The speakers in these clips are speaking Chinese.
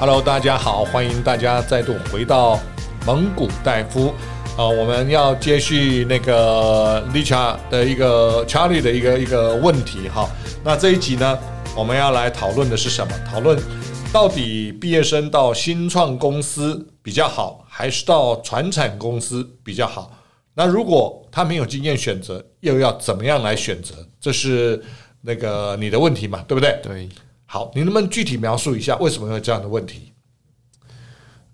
Hello，大家好，欢迎大家再度回到蒙古戴夫。啊，我们要接续那个 Licha 的一个 Charlie 的一个一个问题哈。那这一集呢，我们要来讨论的是什么？讨论到底毕业生到新创公司比较好，还是到传产公司比较好？那如果他没有经验选择，又要怎么样来选择？这是那个你的问题嘛，对不对？对。好，你能不能具体描述一下为什么会有这样的问题？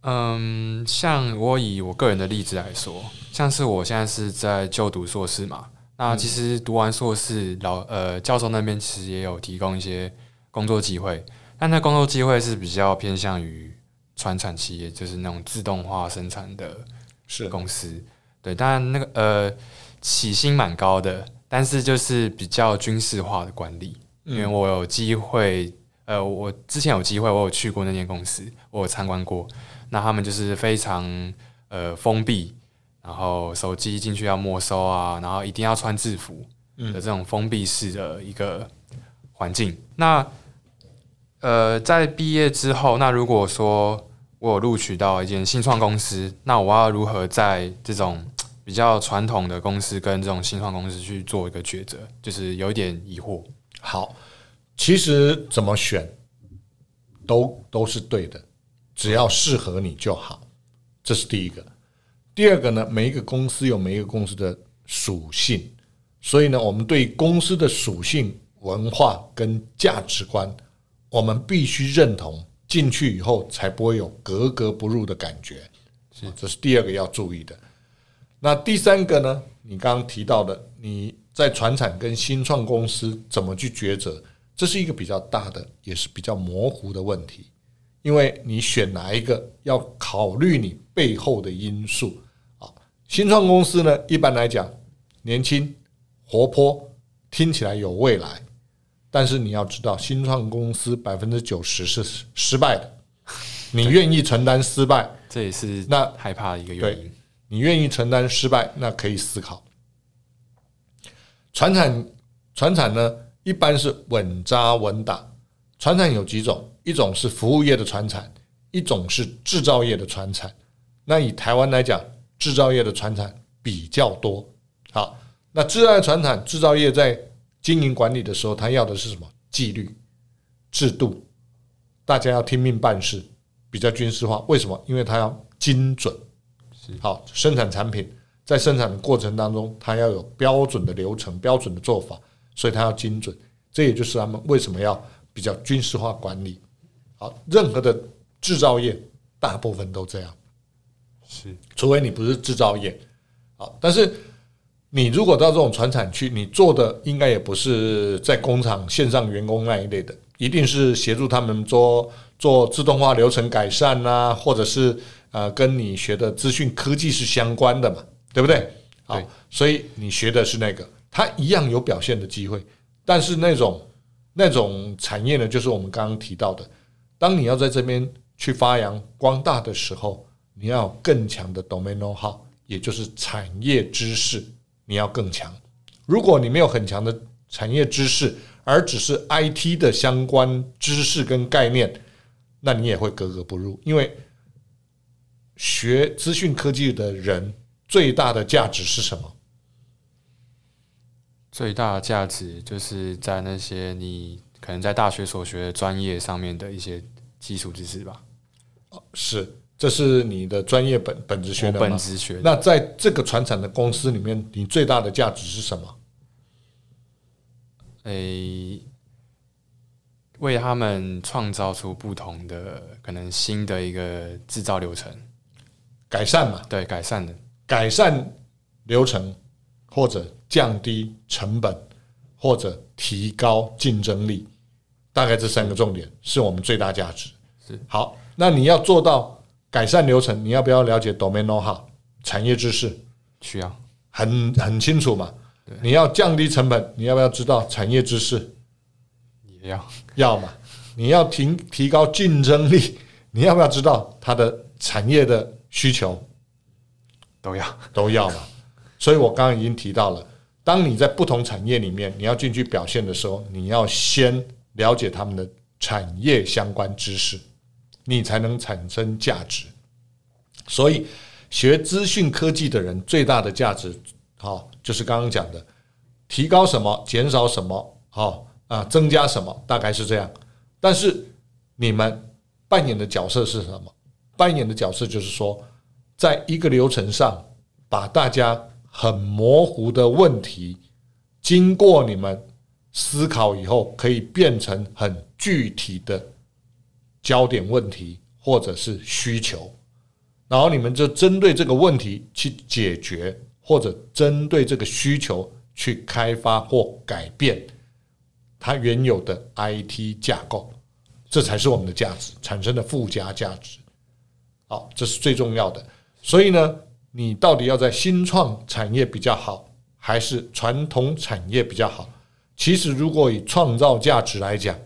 嗯，像我以我个人的例子来说，像是我现在是在就读硕士嘛，那其实读完硕士，老呃教授那边其实也有提供一些工作机会，但那工作机会是比较偏向于传产企业，就是那种自动化生产的是公司。对，当然那个呃起薪蛮高的，但是就是比较军事化的管理。嗯、因为我有机会，呃，我之前有机会，我有去过那间公司，我有参观过。那他们就是非常呃封闭，然后手机进去要没收啊，然后一定要穿制服的这种封闭式的一个环境。嗯、那呃，在毕业之后，那如果说我有录取到一间新创公司，那我要如何在这种比较传统的公司跟这种新创公司去做一个抉择，就是有一点疑惑。好，其实怎么选都都是对的，只要适合你就好，这是第一个。第二个呢，每一个公司有每一个公司的属性，所以呢，我们对公司的属性、文化跟价值观，我们必须认同，进去以后才不会有格格不入的感觉。是，这是第二个要注意的。那第三个呢？你刚刚提到的，你在船产跟新创公司怎么去抉择？这是一个比较大的，也是比较模糊的问题。因为你选哪一个，要考虑你背后的因素啊。新创公司呢，一般来讲，年轻、活泼，听起来有未来。但是你要知道，新创公司百分之九十是失败的。你愿意承担失败，这也是那害怕的一个原因。你愿意承担失败，那可以思考。传产，传产呢，一般是稳扎稳打。传产有几种，一种是服务业的传产，一种是制造业的传产。那以台湾来讲，制造业的传产比较多。好，那制造业传产，制造业在经营管理的时候，他要的是什么？纪律、制度，大家要听命办事，比较军事化。为什么？因为他要精准。好，生产产品在生产的过程当中，它要有标准的流程、标准的做法，所以它要精准。这也就是他们为什么要比较军事化管理。好，任何的制造业大部分都这样，是，除非你不是制造业。好，但是你如果到这种船产区，你做的应该也不是在工厂线上员工那一类的，一定是协助他们做做自动化流程改善啊，或者是。呃，跟你学的资讯科技是相关的嘛，对不对？好，所以你学的是那个，它一样有表现的机会。但是那种那种产业呢，就是我们刚刚提到的，当你要在这边去发扬光大的时候，你要更强的 domain 号也就是产业知识，你要更强。如果你没有很强的产业知识，而只是 IT 的相关知识跟概念，那你也会格格不入，因为。学资讯科技的人最大的价值是什么？最大的价值就是在那些你可能在大学所学的专业上面的一些基础知识吧。是，这是你的专业本本职学的吗？本职学。那在这个传产的公司里面，你最大的价值是什么？诶、欸，为他们创造出不同的可能新的一个制造流程。改善嘛，对，改善的改善流程，或者降低成本，或者提高竞争力，大概这三个重点是我们最大价值。是好，那你要做到改善流程，你要不要了解 domain know-how 产业知识？需要，很很清楚嘛。你要降低成本，你要不要知道产业知识？也要要嘛。你要提提高竞争力，你要不要知道它的产业的？需求都要都要嘛，所以我刚刚已经提到了，当你在不同产业里面你要进去表现的时候，你要先了解他们的产业相关知识，你才能产生价值。所以，学资讯科技的人最大的价值，好，就是刚刚讲的，提高什么，减少什么，好啊，增加什么，大概是这样。但是你们扮演的角色是什么？扮演的角色就是说，在一个流程上，把大家很模糊的问题，经过你们思考以后，可以变成很具体的焦点问题或者是需求。然后你们就针对这个问题去解决，或者针对这个需求去开发或改变它原有的 IT 架构，这才是我们的价值产生的附加价值。好，这是最重要的。所以呢，你到底要在新创产业比较好，还是传统产业比较好？其实，如果以创造价值来讲，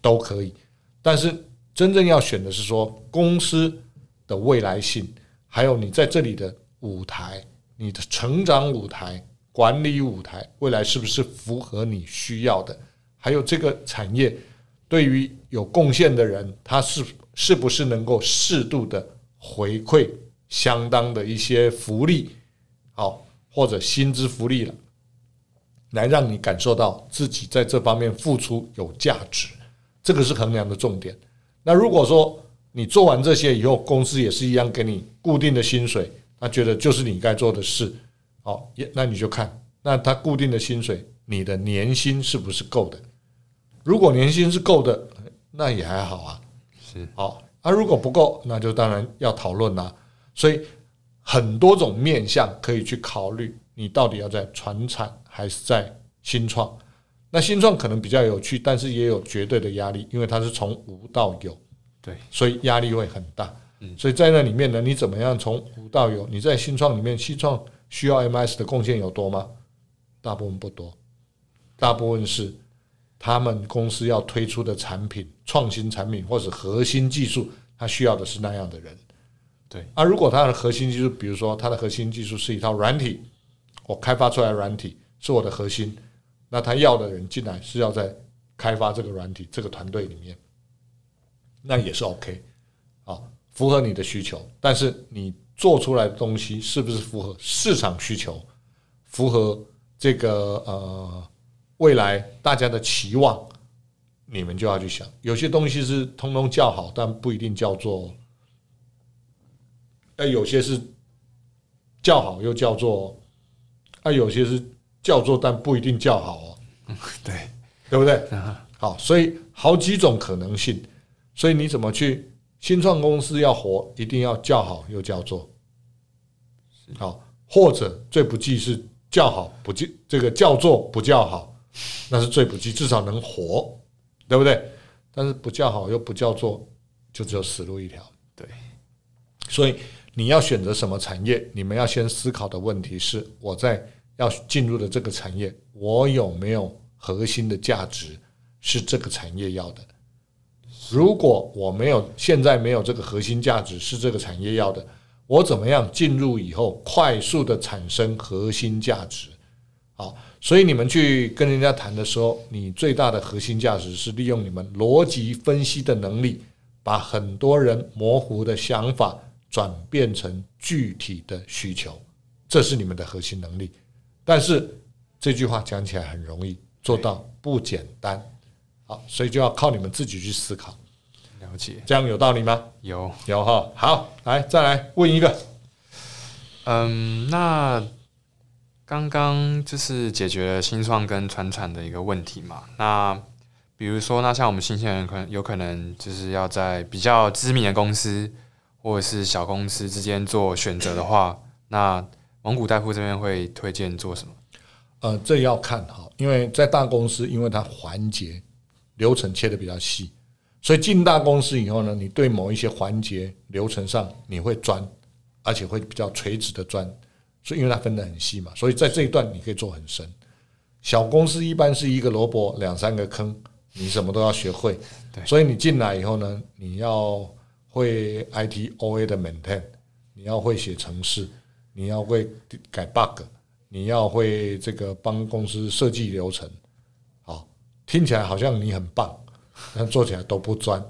都可以。但是，真正要选的是说公司。的未来性，还有你在这里的舞台，你的成长舞台、管理舞台，未来是不是符合你需要的？还有这个产业对于有贡献的人，他是是不是能够适度的回馈相当的一些福利，好，或者薪资福利了，来让你感受到自己在这方面付出有价值，这个是衡量的重点。那如果说，你做完这些以后，公司也是一样给你固定的薪水，他觉得就是你该做的事，好，那你就看，那他固定的薪水，你的年薪是不是够的？如果年薪是够的，那也还好啊，是好。啊，如果不够，那就当然要讨论啦。所以很多种面向可以去考虑，你到底要在传产还是在新创？那新创可能比较有趣，但是也有绝对的压力，因为它是从无到有。对，所以压力会很大。嗯，所以在那里面呢，你怎么样从无到有？你在新创里面，新创需要 MS 的贡献有多吗？大部分不多，大部分是他们公司要推出的产品、创新产品或者核心技术，他需要的是那样的人。对，啊，如果它的核心技术，比如说它的核心技术是一套软体，我开发出来软体是我的核心，那他要的人进来是要在开发这个软体这个团队里面。那也是 OK，好，符合你的需求，但是你做出来的东西是不是符合市场需求，符合这个呃未来大家的期望，你们就要去想，有些东西是通通叫好，但不一定叫做，哎，有些是叫好又叫做，啊，有些是叫做但不一定叫好哦，对，对不对？好，所以好几种可能性。所以你怎么去新创公司要活，一定要叫好又叫做，好，或者最不济是叫好不叫这个叫做不叫好，那是最不济，至少能活，对不对？但是不叫好又不叫做，就只有死路一条。对，所以你要选择什么产业，你们要先思考的问题是：我在要进入的这个产业，我有没有核心的价值是这个产业要的？如果我没有现在没有这个核心价值是这个产业要的，我怎么样进入以后快速的产生核心价值？好，所以你们去跟人家谈的时候，你最大的核心价值是利用你们逻辑分析的能力，把很多人模糊的想法转变成具体的需求，这是你们的核心能力。但是这句话讲起来很容易，做到不简单。好，所以就要靠你们自己去思考。了解，这样有道理吗？有有哈，好，来再来问一个，嗯，那刚刚就是解决了新创跟传产的一个问题嘛。那比如说，那像我们新鲜人可能有可能就是要在比较知名的公司或者是小公司之间做选择的话，那蒙古大夫这边会推荐做什么？呃，这要看哈，因为在大公司，因为它环节流程切的比较细。所以进大公司以后呢，你对某一些环节流程上你会钻，而且会比较垂直的钻，所以因为它分得很细嘛，所以在这一段你可以做很深。小公司一般是一个萝卜两三个坑，你什么都要学会。对，所以你进来以后呢，你要会 IT OA 的 maintain，你要会写程式，你要会改 bug，你要会这个帮公司设计流程。好，听起来好像你很棒。但做起来都不专，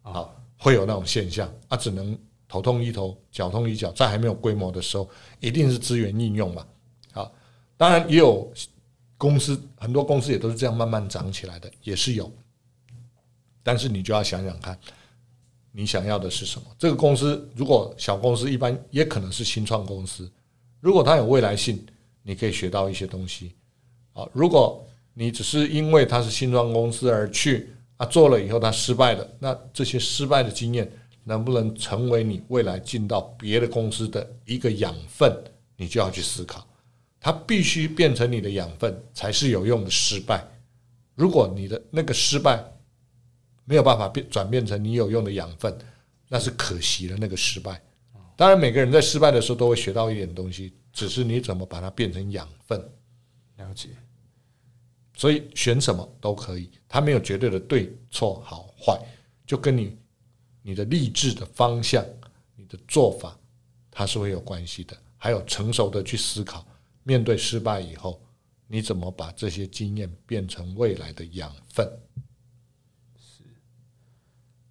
好，会有那种现象，啊，只能头痛医头，脚痛医脚，在还没有规模的时候，一定是资源应用嘛。好，当然也有公司，很多公司也都是这样慢慢长起来的，也是有。但是你就要想想看，你想要的是什么？这个公司如果小公司，一般也可能是新创公司，如果它有未来性，你可以学到一些东西。啊，如果你只是因为它是新创公司而去啊，做了以后它失败了，那这些失败的经验能不能成为你未来进到别的公司的一个养分？你就要去思考，它必须变成你的养分才是有用的失败。如果你的那个失败没有办法变转变成你有用的养分，那是可惜的那个失败。当然，每个人在失败的时候都会学到一点东西，只是你怎么把它变成养分。了解，所以选什么都可以，它没有绝对的对错好坏，就跟你你的励志的方向、你的做法，它是会有关系的。还有成熟的去思考，面对失败以后，你怎么把这些经验变成未来的养分？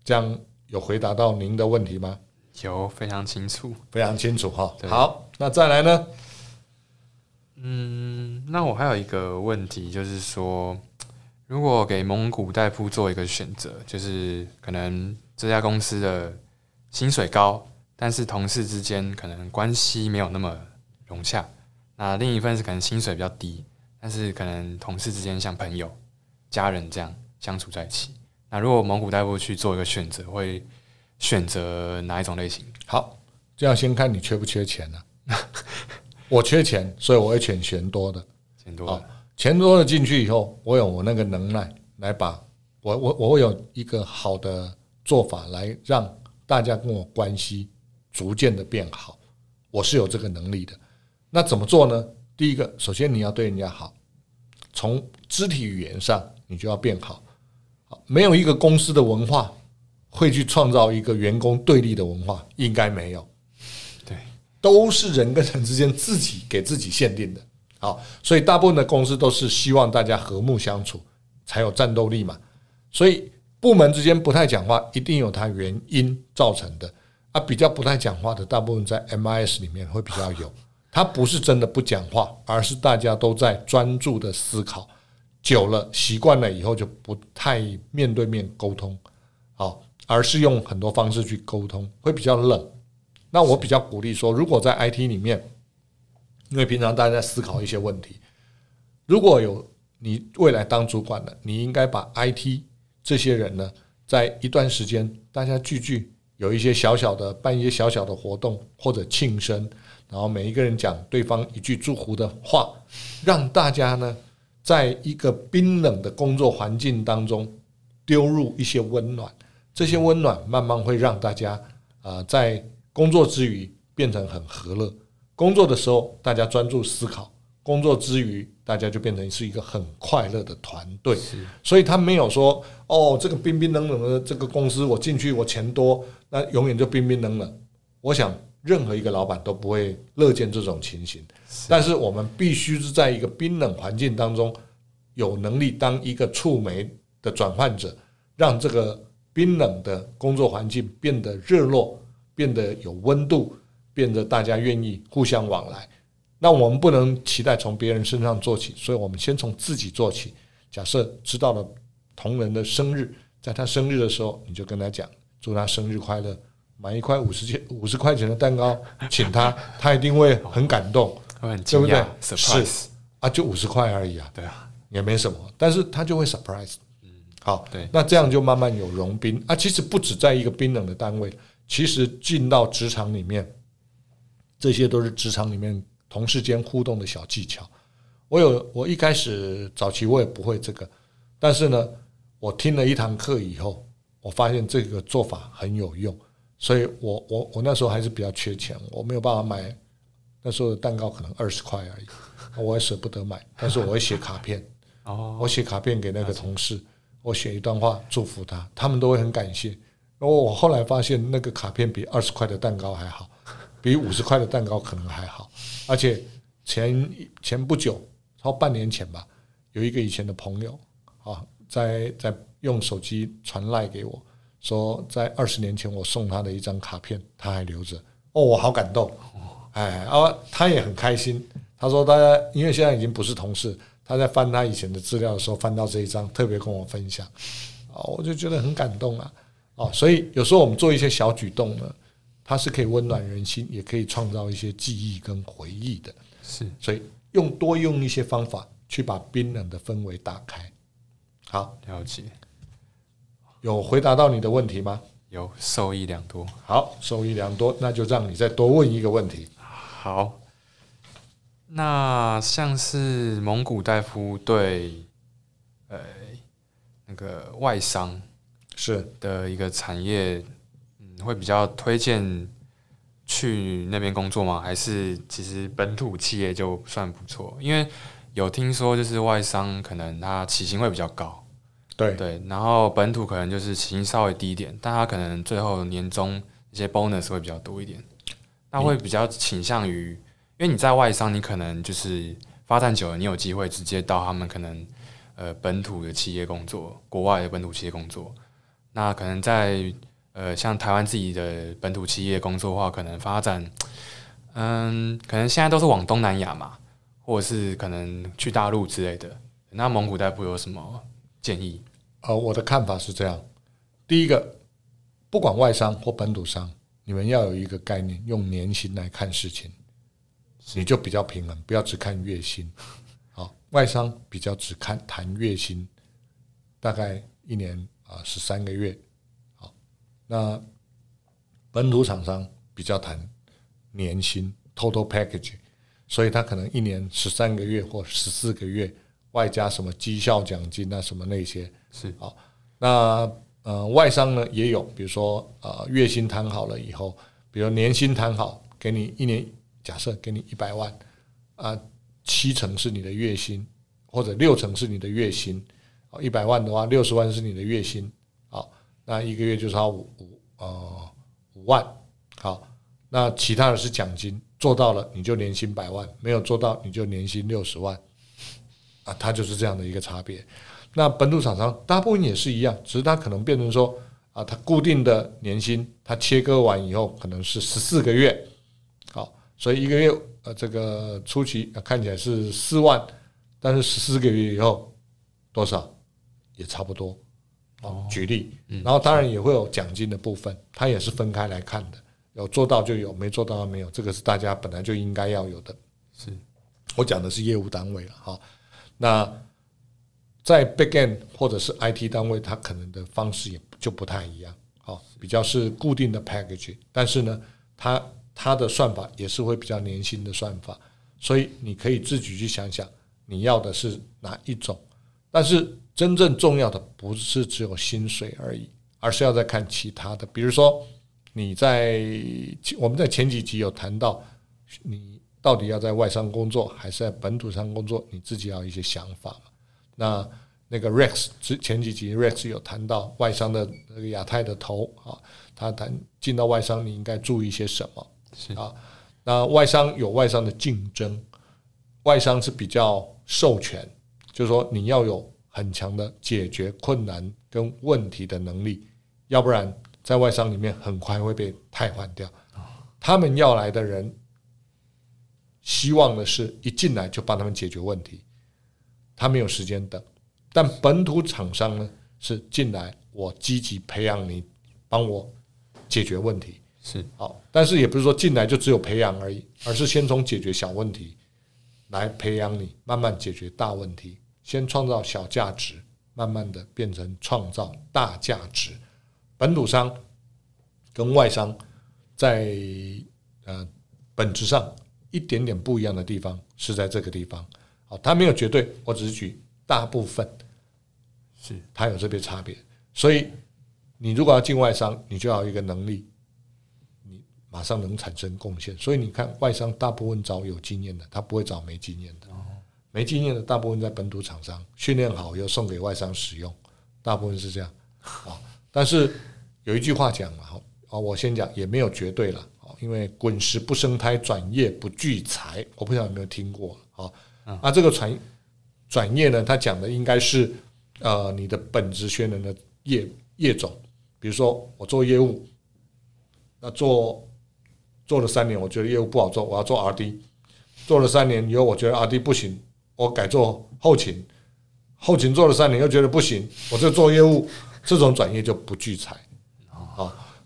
是这样有回答到您的问题吗？有，非常清楚，非常清楚哈。好，那再来呢？嗯，那我还有一个问题，就是说，如果给蒙古代夫做一个选择，就是可能这家公司的薪水高，但是同事之间可能关系没有那么融洽；那另一份是可能薪水比较低，但是可能同事之间像朋友、家人这样相处在一起。那如果蒙古大夫去做一个选择，会选择哪一种类型？好，这样先看你缺不缺钱呢、啊？我缺钱，所以我会选钱多的。钱多的，钱多的进去以后，我有我那个能耐来把我我我会有一个好的做法来让大家跟我关系逐渐的变好。我是有这个能力的。那怎么做呢？第一个，首先你要对人家好，从肢体语言上你就要变好。好，没有一个公司的文化会去创造一个员工对立的文化，应该没有。对都是人跟人之间自己给自己限定的，好，所以大部分的公司都是希望大家和睦相处，才有战斗力嘛。所以部门之间不太讲话，一定有它原因造成的啊。比较不太讲话的，大部分在 MIS 里面会比较有，他不是真的不讲话，而是大家都在专注的思考，久了习惯了以后就不太面对面沟通，好，而是用很多方式去沟通，会比较冷。那我比较鼓励说，如果在 IT 里面，因为平常大家在思考一些问题，如果有你未来当主管的，你应该把 IT 这些人呢，在一段时间大家聚聚，有一些小小的办一些小小的活动或者庆生，然后每一个人讲对方一句祝福的话，让大家呢，在一个冰冷的工作环境当中丢入一些温暖，这些温暖慢慢会让大家啊、呃、在。工作之余变成很和乐，工作的时候大家专注思考，工作之余大家就变成是一个很快乐的团队。所以他没有说哦，这个冰冰冷冷的这个公司，我进去我钱多，那永远就冰冰冷冷。我想任何一个老板都不会乐见这种情形。但是我们必须是在一个冰冷环境当中，有能力当一个触媒的转换者，让这个冰冷的工作环境变得热络。变得有温度，变得大家愿意互相往来。那我们不能期待从别人身上做起，所以我们先从自己做起。假设知道了同仁的生日，在他生日的时候，你就跟他讲，祝他生日快乐，买一块五十钱五十块钱的蛋糕，请他，他一定会很感动，很对不对？Surprise 是啊，就五十块而已啊，对啊，也没什么，但是他就会 surprise。嗯，好，对，那这样就慢慢有融冰啊。其实不止在一个冰冷的单位。其实进到职场里面，这些都是职场里面同事间互动的小技巧。我有，我一开始早期我也不会这个，但是呢，我听了一堂课以后，我发现这个做法很有用。所以我我我那时候还是比较缺钱，我没有办法买那时候的蛋糕，可能二十块而已，我也舍不得买。但是我会写卡片，哦我写卡片给那个同事，我写一段话祝福他，他们都会很感谢。然后我后来发现，那个卡片比二十块的蛋糕还好，比五十块的蛋糕可能还好。而且前前不久，超半年前吧，有一个以前的朋友啊，在在用手机传赖给我，说在二十年前我送他的一张卡片，他还留着。哦，我好感动。哎，啊，他也很开心。他说，大家因为现在已经不是同事，他在翻他以前的资料的时候，翻到这一张，特别跟我分享。哦，我就觉得很感动啊。哦，所以有时候我们做一些小举动呢，它是可以温暖人心，也可以创造一些记忆跟回忆的。是，所以用多用一些方法去把冰冷的氛围打开。好，了解。有回答到你的问题吗？有，受益良多。好，受益良多，那就让你再多问一个问题。好，那像是蒙古大夫对，呃，那个外商是的一个产业，嗯，会比较推荐去那边工作吗？还是其实本土企业就算不错？因为有听说，就是外商可能他起薪会比较高。对对，然后本土可能就是起薪稍微低一点，但他可能最后年终一些 bonus 会比较多一点，那会比较倾向于，因为你在外商，你可能就是发展久了，你有机会直接到他们可能呃本土的企业工作，国外的本土企业工作，那可能在呃像台湾自己的本土企业工作的话，可能发展，嗯，可能现在都是往东南亚嘛，或者是可能去大陆之类的，那蒙古大夫有什么建议？呃，我的看法是这样：第一个，不管外商或本土商，你们要有一个概念，用年薪来看事情，你就比较平衡，不要只看月薪。好，外商比较只看谈月薪，大概一年啊十三个月。好，那本土厂商比较谈年薪 （total package），所以他可能一年十三个月或十四个月，外加什么绩效奖金啊什么那些。是好，那呃外商呢也有，比如说呃月薪谈好了以后，比如年薪谈好，给你一年假设给你一百万啊，七成是你的月薪，或者六成是你的月薪，一百万的话六十万是你的月薪，好，那一个月就差五五呃五万，好，那其他的是奖金，做到了你就年薪百万，没有做到你就年薪六十万，啊，它就是这样的一个差别。那本土厂商大部分也是一样，只是它可能变成说啊，它固定的年薪，它切割完以后可能是十四个月，好，所以一个月呃这个初期看起来是四万，但是十四个月以后多少也差不多。哦，举例，然后当然也会有奖金的部分，它也是分开来看的，有做到就有，没做到没有，这个是大家本来就应该要有的。是我讲的是业务单位了哈，那。在 begin 或者是 IT 单位，它可能的方式也就不太一样，好，比较是固定的 package，但是呢，它它的算法也是会比较年轻的算法，所以你可以自己去想想你要的是哪一种，但是真正重要的不是只有薪水而已，而是要再看其他的，比如说你在我们在前几集有谈到，你到底要在外商工作还是在本土上工作，你自己要有一些想法嘛。那那个 Rex 之前几集 Rex 有谈到外商的那个亚太的头啊，他谈进到外商你应该注意些什么？是啊，那外商有外商的竞争，外商是比较授权，就是说你要有很强的解决困难跟问题的能力，要不然在外商里面很快会被汰换掉。他们要来的人，希望的是一进来就帮他们解决问题。他没有时间等，但本土厂商呢，是进来，我积极培养你，帮我解决问题是好，但是也不是说进来就只有培养而已，而是先从解决小问题来培养你，慢慢解决大问题，先创造小价值，慢慢的变成创造大价值。本土商跟外商在呃本质上一点点不一样的地方是在这个地方。好，它没有绝对，我只是举大部分，是它有这边差别。所以你如果要进外商，你就要有一个能力，你马上能产生贡献。所以你看，外商大部分找有经验的，他不会找没经验的。没经验的大部分在本土厂商训练好又送给外商使用，大部分是这样。啊，但是有一句话讲嘛，好啊，我先讲也没有绝对了。因为滚石不生胎，转业不聚财，我不知道有没有听过。啊。啊，这个转转业呢，他讲的应该是呃你的本职学能的业业种，比如说我做业务，那做做了三年，我觉得业务不好做，我要做 RD。做了三年以后，我觉得 RD 不行，我改做后勤。后勤做了三年又觉得不行，我就做业务。这种转业就不聚财啊。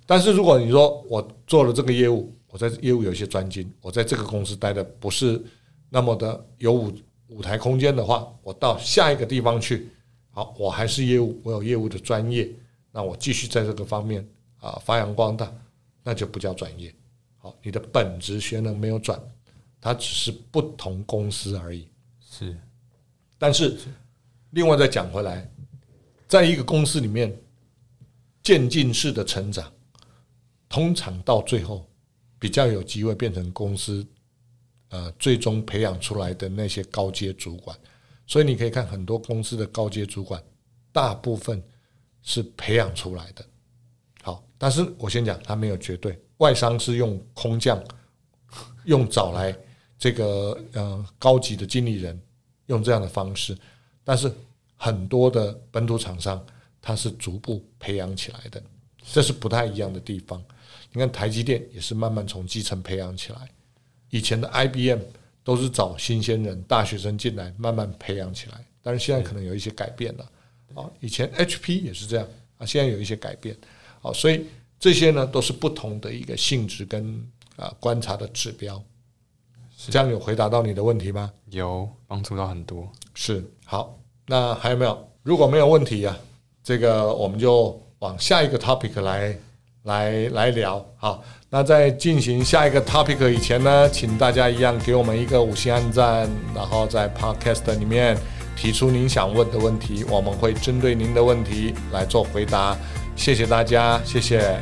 但是如果你说我做了这个业务，我在业务有一些专精，我在这个公司待的不是那么的有舞舞台空间的话，我到下一个地方去，好，我还是业务，我有业务的专业，那我继续在这个方面啊发扬光大，那就不叫转业。好，你的本职学能没有转，它只是不同公司而已。是，但是另外再讲回来，在一个公司里面渐进式的成长，通常到最后比较有机会变成公司。呃，最终培养出来的那些高阶主管，所以你可以看很多公司的高阶主管，大部分是培养出来的。好，但是我先讲，他没有绝对。外商是用空降，用找来这个呃高级的经理人，用这样的方式。但是很多的本土厂商，他是逐步培养起来的，这是不太一样的地方。你看台积电也是慢慢从基层培养起来。以前的 IBM 都是找新鲜人、大学生进来，慢慢培养起来。但是现在可能有一些改变了。啊，以前 HP 也是这样啊，现在有一些改变。好，所以这些呢都是不同的一个性质跟啊观察的指标。这样有回答到你的问题吗？有帮助到很多。是，好，那还有没有？如果没有问题啊，这个我们就往下一个 topic 来来来聊。好。那在进行下一个 topic 以前呢，请大家一样给我们一个五星按赞，然后在 podcast 里面提出您想问的问题，我们会针对您的问题来做回答。谢谢大家，谢谢。